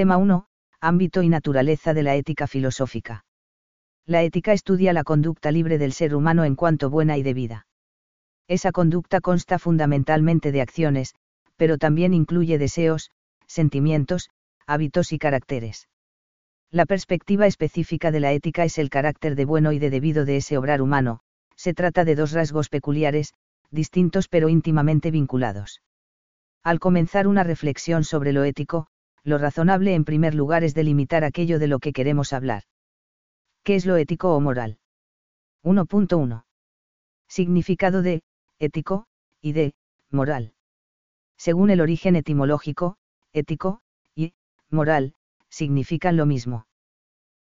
Tema 1. Ámbito y naturaleza de la ética filosófica. La ética estudia la conducta libre del ser humano en cuanto buena y debida. Esa conducta consta fundamentalmente de acciones, pero también incluye deseos, sentimientos, hábitos y caracteres. La perspectiva específica de la ética es el carácter de bueno y de debido de ese obrar humano, se trata de dos rasgos peculiares, distintos pero íntimamente vinculados. Al comenzar una reflexión sobre lo ético, lo razonable en primer lugar es delimitar aquello de lo que queremos hablar. ¿Qué es lo ético o moral? 1.1. Significado de, ético, y de, moral. Según el origen etimológico, ético, y, moral, significan lo mismo.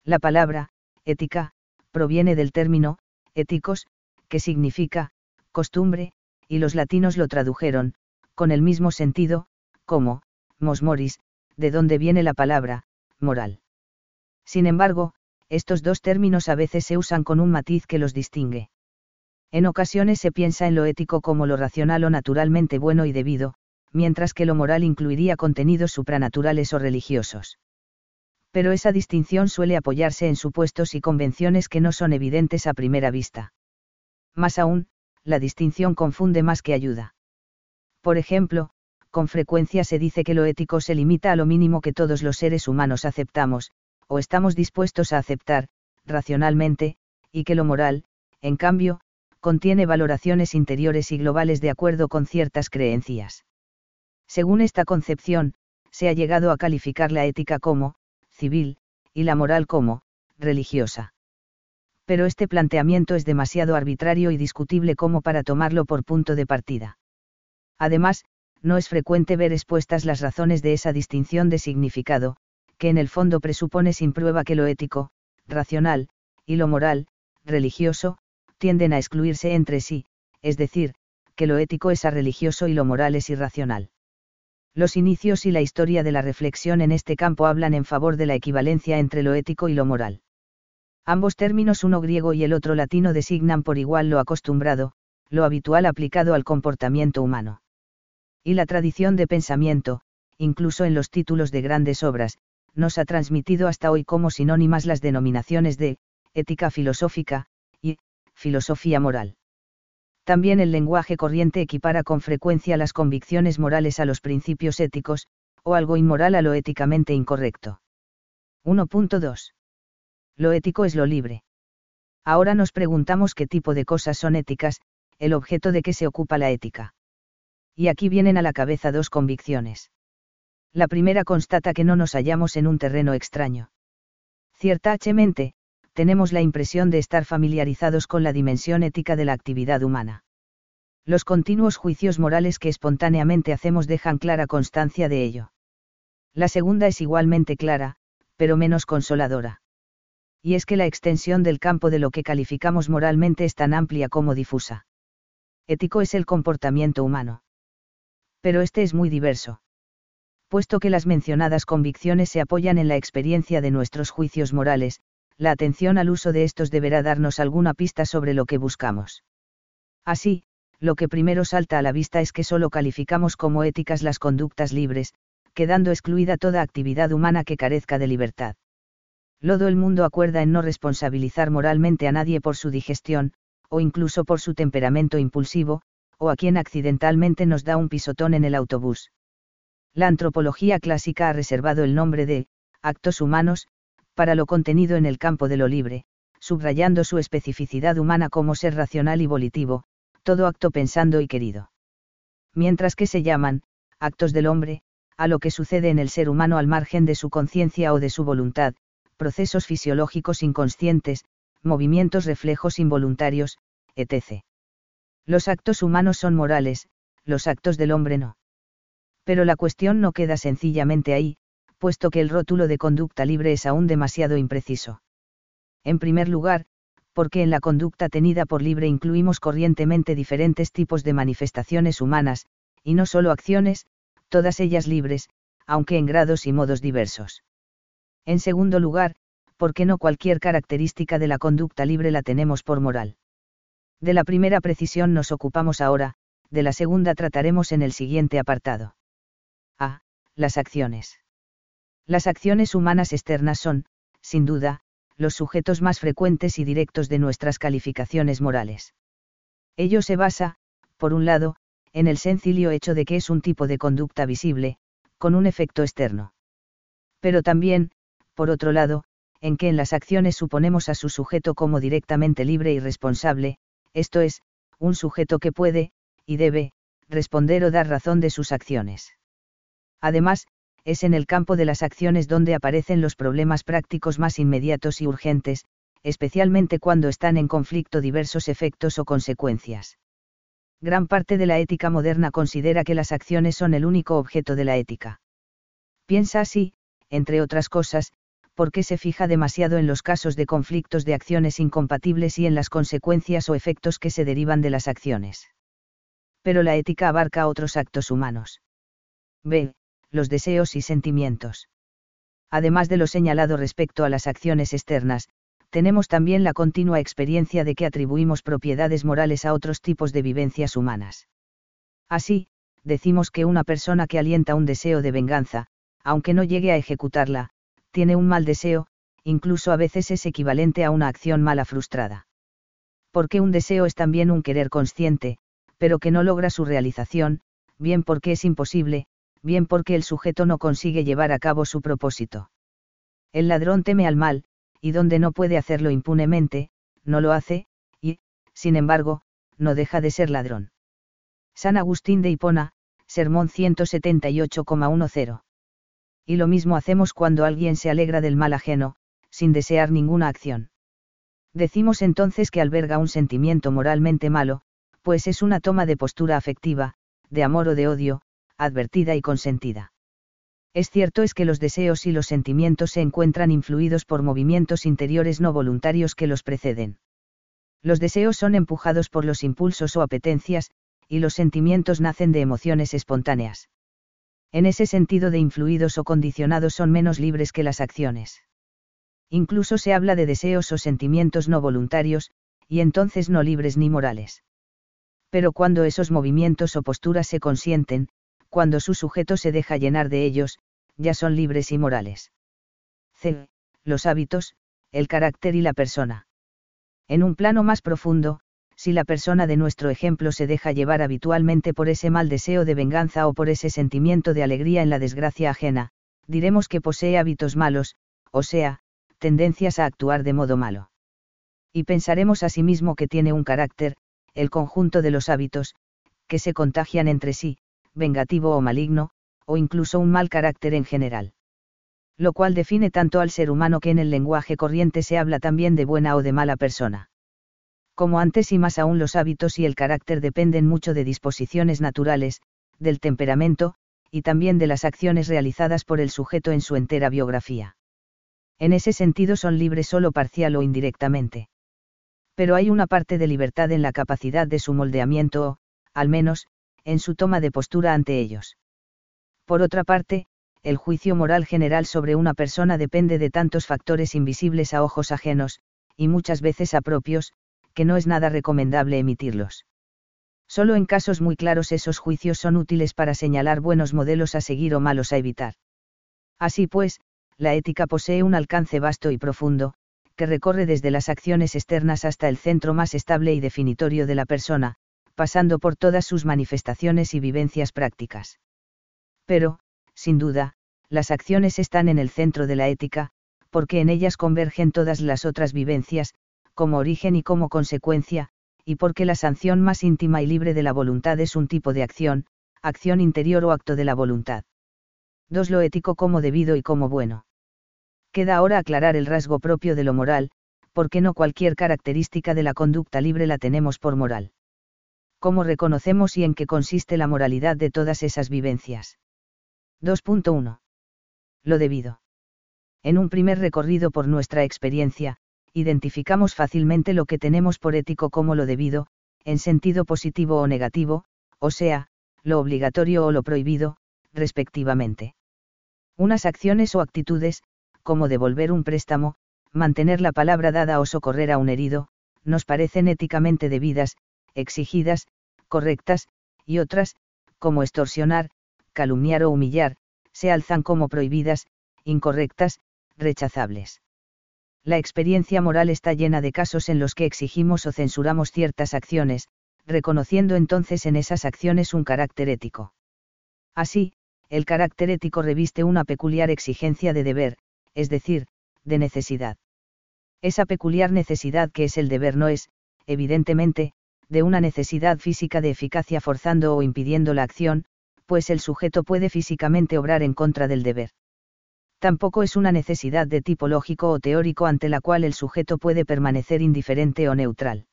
La palabra, ética, proviene del término, éticos, que significa, costumbre, y los latinos lo tradujeron, con el mismo sentido, como, mosmoris, de donde viene la palabra, moral. Sin embargo, estos dos términos a veces se usan con un matiz que los distingue. En ocasiones se piensa en lo ético como lo racional o naturalmente bueno y debido, mientras que lo moral incluiría contenidos supranaturales o religiosos. Pero esa distinción suele apoyarse en supuestos y convenciones que no son evidentes a primera vista. Más aún, la distinción confunde más que ayuda. Por ejemplo, con frecuencia se dice que lo ético se limita a lo mínimo que todos los seres humanos aceptamos, o estamos dispuestos a aceptar, racionalmente, y que lo moral, en cambio, contiene valoraciones interiores y globales de acuerdo con ciertas creencias. Según esta concepción, se ha llegado a calificar la ética como, civil, y la moral como, religiosa pero este planteamiento es demasiado arbitrario y discutible como para tomarlo por punto de partida. Además, no es frecuente ver expuestas las razones de esa distinción de significado, que en el fondo presupone sin prueba que lo ético, racional, y lo moral, religioso, tienden a excluirse entre sí, es decir, que lo ético es religioso y lo moral es irracional. Los inicios y la historia de la reflexión en este campo hablan en favor de la equivalencia entre lo ético y lo moral. Ambos términos, uno griego y el otro latino, designan por igual lo acostumbrado, lo habitual aplicado al comportamiento humano. Y la tradición de pensamiento, incluso en los títulos de grandes obras, nos ha transmitido hasta hoy como sinónimas las denominaciones de ética filosófica y filosofía moral. También el lenguaje corriente equipara con frecuencia las convicciones morales a los principios éticos, o algo inmoral a lo éticamente incorrecto. 1.2 lo ético es lo libre. Ahora nos preguntamos qué tipo de cosas son éticas, el objeto de qué se ocupa la ética. Y aquí vienen a la cabeza dos convicciones. La primera constata que no nos hallamos en un terreno extraño. Ciertamente, tenemos la impresión de estar familiarizados con la dimensión ética de la actividad humana. Los continuos juicios morales que espontáneamente hacemos dejan clara constancia de ello. La segunda es igualmente clara, pero menos consoladora y es que la extensión del campo de lo que calificamos moralmente es tan amplia como difusa. Ético es el comportamiento humano. Pero este es muy diverso. Puesto que las mencionadas convicciones se apoyan en la experiencia de nuestros juicios morales, la atención al uso de estos deberá darnos alguna pista sobre lo que buscamos. Así, lo que primero salta a la vista es que solo calificamos como éticas las conductas libres, quedando excluida toda actividad humana que carezca de libertad. Lodo el mundo acuerda en no responsabilizar moralmente a nadie por su digestión, o incluso por su temperamento impulsivo, o a quien accidentalmente nos da un pisotón en el autobús. La antropología clásica ha reservado el nombre de, actos humanos, para lo contenido en el campo de lo libre, subrayando su especificidad humana como ser racional y volitivo, todo acto pensando y querido. Mientras que se llaman, actos del hombre, a lo que sucede en el ser humano al margen de su conciencia o de su voluntad, procesos fisiológicos inconscientes, movimientos reflejos involuntarios, etc. Los actos humanos son morales, los actos del hombre no. Pero la cuestión no queda sencillamente ahí, puesto que el rótulo de conducta libre es aún demasiado impreciso. En primer lugar, porque en la conducta tenida por libre incluimos corrientemente diferentes tipos de manifestaciones humanas, y no solo acciones, todas ellas libres, aunque en grados y modos diversos. En segundo lugar, porque no cualquier característica de la conducta libre la tenemos por moral. De la primera precisión nos ocupamos ahora, de la segunda trataremos en el siguiente apartado. A. Las acciones. Las acciones humanas externas son, sin duda, los sujetos más frecuentes y directos de nuestras calificaciones morales. Ello se basa, por un lado, en el sencillo hecho de que es un tipo de conducta visible, con un efecto externo. Pero también, por otro lado, en que en las acciones suponemos a su sujeto como directamente libre y responsable, esto es, un sujeto que puede, y debe, responder o dar razón de sus acciones. Además, es en el campo de las acciones donde aparecen los problemas prácticos más inmediatos y urgentes, especialmente cuando están en conflicto diversos efectos o consecuencias. Gran parte de la ética moderna considera que las acciones son el único objeto de la ética. Piensa así, entre otras cosas, porque se fija demasiado en los casos de conflictos de acciones incompatibles y en las consecuencias o efectos que se derivan de las acciones. Pero la ética abarca otros actos humanos. B los deseos y sentimientos. Además de lo señalado respecto a las acciones externas, tenemos también la continua experiencia de que atribuimos propiedades morales a otros tipos de vivencias humanas. Así, decimos que una persona que alienta un deseo de venganza, aunque no llegue a ejecutarla, tiene un mal deseo, incluso a veces es equivalente a una acción mala frustrada. Porque un deseo es también un querer consciente, pero que no logra su realización, bien porque es imposible, bien porque el sujeto no consigue llevar a cabo su propósito. El ladrón teme al mal, y donde no puede hacerlo impunemente, no lo hace, y, sin embargo, no deja de ser ladrón. San Agustín de Hipona, Sermón 178,10. Y lo mismo hacemos cuando alguien se alegra del mal ajeno, sin desear ninguna acción. Decimos entonces que alberga un sentimiento moralmente malo, pues es una toma de postura afectiva, de amor o de odio, advertida y consentida. Es cierto es que los deseos y los sentimientos se encuentran influidos por movimientos interiores no voluntarios que los preceden. Los deseos son empujados por los impulsos o apetencias, y los sentimientos nacen de emociones espontáneas. En ese sentido de influidos o condicionados son menos libres que las acciones. Incluso se habla de deseos o sentimientos no voluntarios, y entonces no libres ni morales. Pero cuando esos movimientos o posturas se consienten, cuando su sujeto se deja llenar de ellos, ya son libres y morales. C. Los hábitos, el carácter y la persona. En un plano más profundo, si la persona de nuestro ejemplo se deja llevar habitualmente por ese mal deseo de venganza o por ese sentimiento de alegría en la desgracia ajena, diremos que posee hábitos malos, o sea, tendencias a actuar de modo malo. Y pensaremos asimismo que tiene un carácter, el conjunto de los hábitos, que se contagian entre sí, vengativo o maligno, o incluso un mal carácter en general. Lo cual define tanto al ser humano que en el lenguaje corriente se habla también de buena o de mala persona. Como antes y más aún los hábitos y el carácter dependen mucho de disposiciones naturales, del temperamento, y también de las acciones realizadas por el sujeto en su entera biografía. En ese sentido son libres solo parcial o indirectamente. Pero hay una parte de libertad en la capacidad de su moldeamiento o, al menos, en su toma de postura ante ellos. Por otra parte, el juicio moral general sobre una persona depende de tantos factores invisibles a ojos ajenos, y muchas veces a propios, que no es nada recomendable emitirlos. Solo en casos muy claros esos juicios son útiles para señalar buenos modelos a seguir o malos a evitar. Así pues, la ética posee un alcance vasto y profundo, que recorre desde las acciones externas hasta el centro más estable y definitorio de la persona, pasando por todas sus manifestaciones y vivencias prácticas. Pero, sin duda, las acciones están en el centro de la ética, porque en ellas convergen todas las otras vivencias, como origen y como consecuencia, y porque la sanción más íntima y libre de la voluntad es un tipo de acción, acción interior o acto de la voluntad. 2. Lo ético como debido y como bueno. Queda ahora aclarar el rasgo propio de lo moral, porque no cualquier característica de la conducta libre la tenemos por moral cómo reconocemos y en qué consiste la moralidad de todas esas vivencias. 2.1. Lo debido. En un primer recorrido por nuestra experiencia, identificamos fácilmente lo que tenemos por ético como lo debido, en sentido positivo o negativo, o sea, lo obligatorio o lo prohibido, respectivamente. Unas acciones o actitudes, como devolver un préstamo, mantener la palabra dada o socorrer a un herido, nos parecen éticamente debidas, exigidas, correctas, y otras, como extorsionar, calumniar o humillar, se alzan como prohibidas, incorrectas, rechazables. La experiencia moral está llena de casos en los que exigimos o censuramos ciertas acciones, reconociendo entonces en esas acciones un carácter ético. Así, el carácter ético reviste una peculiar exigencia de deber, es decir, de necesidad. Esa peculiar necesidad que es el deber no es, evidentemente, de una necesidad física de eficacia forzando o impidiendo la acción, pues el sujeto puede físicamente obrar en contra del deber. Tampoco es una necesidad de tipo lógico o teórico ante la cual el sujeto puede permanecer indiferente o neutral.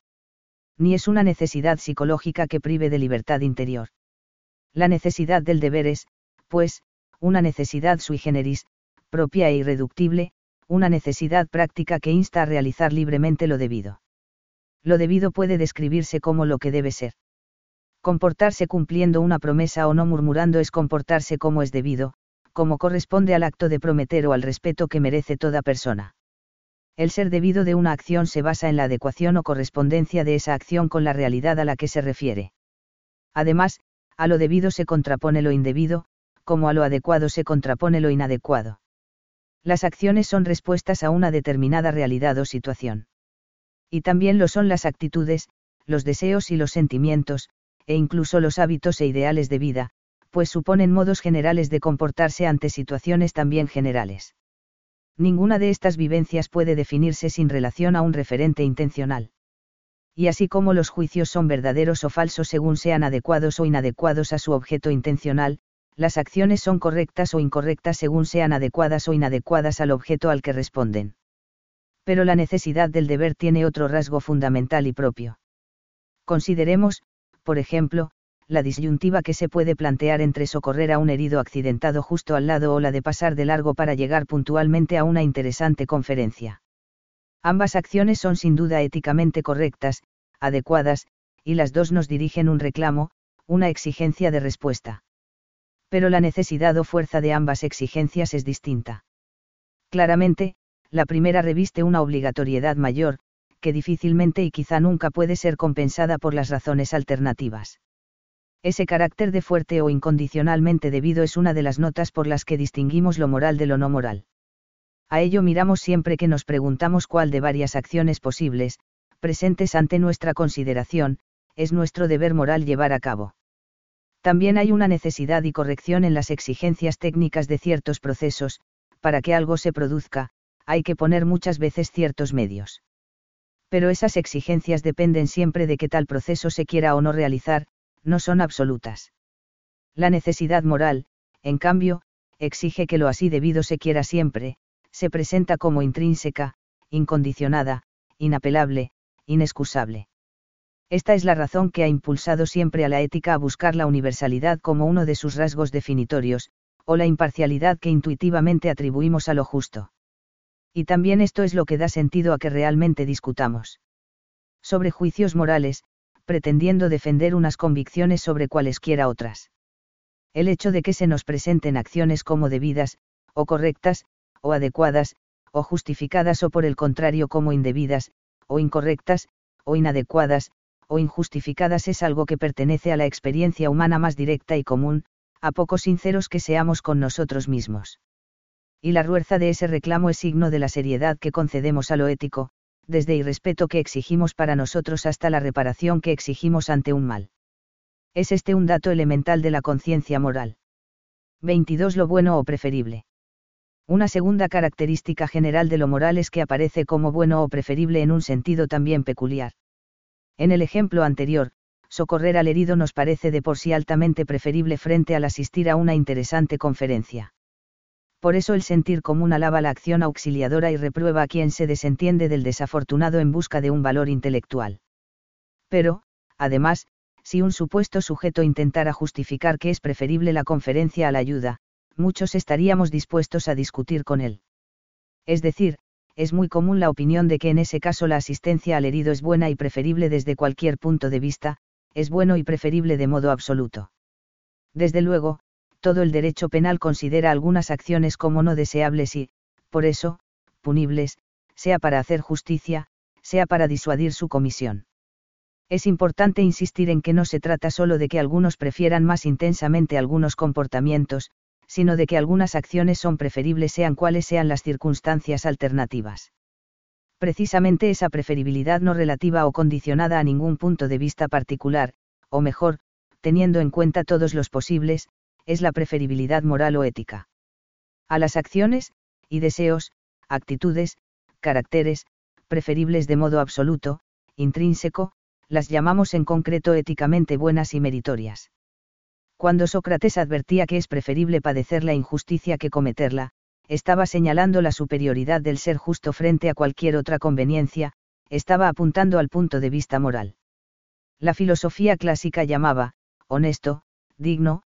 Ni es una necesidad psicológica que prive de libertad interior. La necesidad del deber es, pues, una necesidad sui generis, propia e irreductible, una necesidad práctica que insta a realizar libremente lo debido. Lo debido puede describirse como lo que debe ser. Comportarse cumpliendo una promesa o no murmurando es comportarse como es debido, como corresponde al acto de prometer o al respeto que merece toda persona. El ser debido de una acción se basa en la adecuación o correspondencia de esa acción con la realidad a la que se refiere. Además, a lo debido se contrapone lo indebido, como a lo adecuado se contrapone lo inadecuado. Las acciones son respuestas a una determinada realidad o situación. Y también lo son las actitudes, los deseos y los sentimientos, e incluso los hábitos e ideales de vida, pues suponen modos generales de comportarse ante situaciones también generales. Ninguna de estas vivencias puede definirse sin relación a un referente intencional. Y así como los juicios son verdaderos o falsos según sean adecuados o inadecuados a su objeto intencional, las acciones son correctas o incorrectas según sean adecuadas o inadecuadas al objeto al que responden. Pero la necesidad del deber tiene otro rasgo fundamental y propio. Consideremos, por ejemplo, la disyuntiva que se puede plantear entre socorrer a un herido accidentado justo al lado o la de pasar de largo para llegar puntualmente a una interesante conferencia. Ambas acciones son sin duda éticamente correctas, adecuadas, y las dos nos dirigen un reclamo, una exigencia de respuesta. Pero la necesidad o fuerza de ambas exigencias es distinta. Claramente, la primera reviste una obligatoriedad mayor, que difícilmente y quizá nunca puede ser compensada por las razones alternativas. Ese carácter de fuerte o incondicionalmente debido es una de las notas por las que distinguimos lo moral de lo no moral. A ello miramos siempre que nos preguntamos cuál de varias acciones posibles, presentes ante nuestra consideración, es nuestro deber moral llevar a cabo. También hay una necesidad y corrección en las exigencias técnicas de ciertos procesos, para que algo se produzca, hay que poner muchas veces ciertos medios. Pero esas exigencias dependen siempre de que tal proceso se quiera o no realizar, no son absolutas. La necesidad moral, en cambio, exige que lo así debido se quiera siempre, se presenta como intrínseca, incondicionada, inapelable, inexcusable. Esta es la razón que ha impulsado siempre a la ética a buscar la universalidad como uno de sus rasgos definitorios, o la imparcialidad que intuitivamente atribuimos a lo justo. Y también esto es lo que da sentido a que realmente discutamos. Sobre juicios morales, pretendiendo defender unas convicciones sobre cualesquiera otras. El hecho de que se nos presenten acciones como debidas, o correctas, o adecuadas, o justificadas o por el contrario como indebidas, o incorrectas, o inadecuadas, o injustificadas es algo que pertenece a la experiencia humana más directa y común, a poco sinceros que seamos con nosotros mismos. Y la ruerza de ese reclamo es signo de la seriedad que concedemos a lo ético, desde irrespeto que exigimos para nosotros hasta la reparación que exigimos ante un mal. Es este un dato elemental de la conciencia moral. 22. Lo bueno o preferible. Una segunda característica general de lo moral es que aparece como bueno o preferible en un sentido también peculiar. En el ejemplo anterior, socorrer al herido nos parece de por sí altamente preferible frente al asistir a una interesante conferencia por eso el sentir común alaba la acción auxiliadora y reprueba a quien se desentiende del desafortunado en busca de un valor intelectual. Pero, además, si un supuesto sujeto intentara justificar que es preferible la conferencia a la ayuda, muchos estaríamos dispuestos a discutir con él. Es decir, es muy común la opinión de que en ese caso la asistencia al herido es buena y preferible desde cualquier punto de vista, es bueno y preferible de modo absoluto. Desde luego, todo el derecho penal considera algunas acciones como no deseables y, por eso, punibles, sea para hacer justicia, sea para disuadir su comisión. Es importante insistir en que no se trata solo de que algunos prefieran más intensamente algunos comportamientos, sino de que algunas acciones son preferibles sean cuales sean las circunstancias alternativas. Precisamente esa preferibilidad no relativa o condicionada a ningún punto de vista particular, o mejor, teniendo en cuenta todos los posibles, es la preferibilidad moral o ética. A las acciones, y deseos, actitudes, caracteres, preferibles de modo absoluto, intrínseco, las llamamos en concreto éticamente buenas y meritorias. Cuando Sócrates advertía que es preferible padecer la injusticia que cometerla, estaba señalando la superioridad del ser justo frente a cualquier otra conveniencia, estaba apuntando al punto de vista moral. La filosofía clásica llamaba, honesto, digno,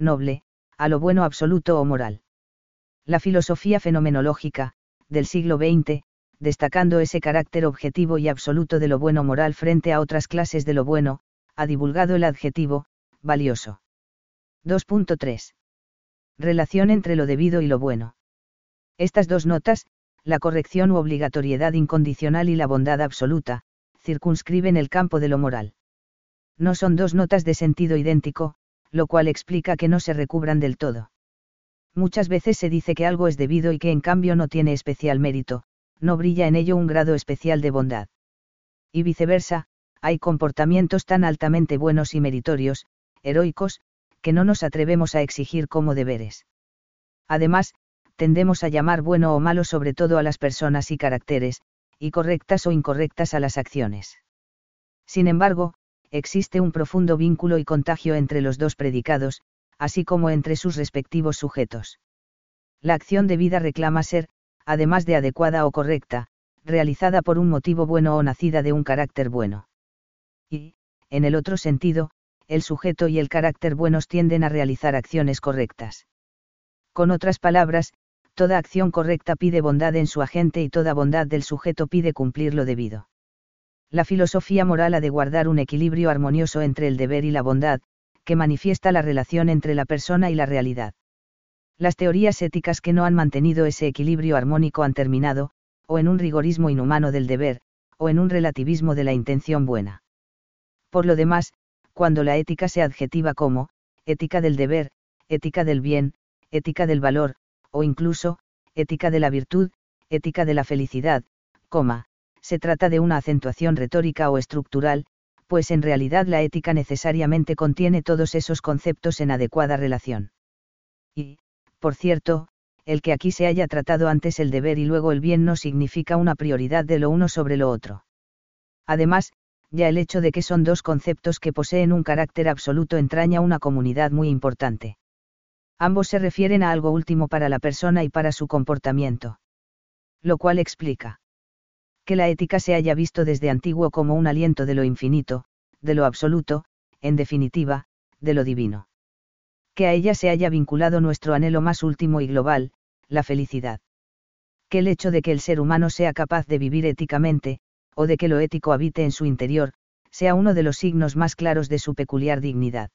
noble, a lo bueno absoluto o moral. La filosofía fenomenológica, del siglo XX, destacando ese carácter objetivo y absoluto de lo bueno moral frente a otras clases de lo bueno, ha divulgado el adjetivo, valioso. 2.3. Relación entre lo debido y lo bueno. Estas dos notas, la corrección u obligatoriedad incondicional y la bondad absoluta, circunscriben el campo de lo moral. No son dos notas de sentido idéntico, lo cual explica que no se recubran del todo. Muchas veces se dice que algo es debido y que en cambio no tiene especial mérito, no brilla en ello un grado especial de bondad. Y viceversa, hay comportamientos tan altamente buenos y meritorios, heroicos, que no nos atrevemos a exigir como deberes. Además, tendemos a llamar bueno o malo sobre todo a las personas y caracteres, y correctas o incorrectas a las acciones. Sin embargo, existe un profundo vínculo y contagio entre los dos predicados, así como entre sus respectivos sujetos. La acción de vida reclama ser, además de adecuada o correcta, realizada por un motivo bueno o nacida de un carácter bueno. Y, en el otro sentido, el sujeto y el carácter buenos tienden a realizar acciones correctas. Con otras palabras, toda acción correcta pide bondad en su agente y toda bondad del sujeto pide cumplir lo debido. La filosofía moral ha de guardar un equilibrio armonioso entre el deber y la bondad, que manifiesta la relación entre la persona y la realidad. Las teorías éticas que no han mantenido ese equilibrio armónico han terminado, o en un rigorismo inhumano del deber, o en un relativismo de la intención buena. Por lo demás, cuando la ética se adjetiva como, ética del deber, ética del bien, ética del valor, o incluso, ética de la virtud, ética de la felicidad, coma, se trata de una acentuación retórica o estructural, pues en realidad la ética necesariamente contiene todos esos conceptos en adecuada relación. Y, por cierto, el que aquí se haya tratado antes el deber y luego el bien no significa una prioridad de lo uno sobre lo otro. Además, ya el hecho de que son dos conceptos que poseen un carácter absoluto entraña una comunidad muy importante. Ambos se refieren a algo último para la persona y para su comportamiento. Lo cual explica que la ética se haya visto desde antiguo como un aliento de lo infinito, de lo absoluto, en definitiva, de lo divino. Que a ella se haya vinculado nuestro anhelo más último y global, la felicidad. Que el hecho de que el ser humano sea capaz de vivir éticamente, o de que lo ético habite en su interior, sea uno de los signos más claros de su peculiar dignidad.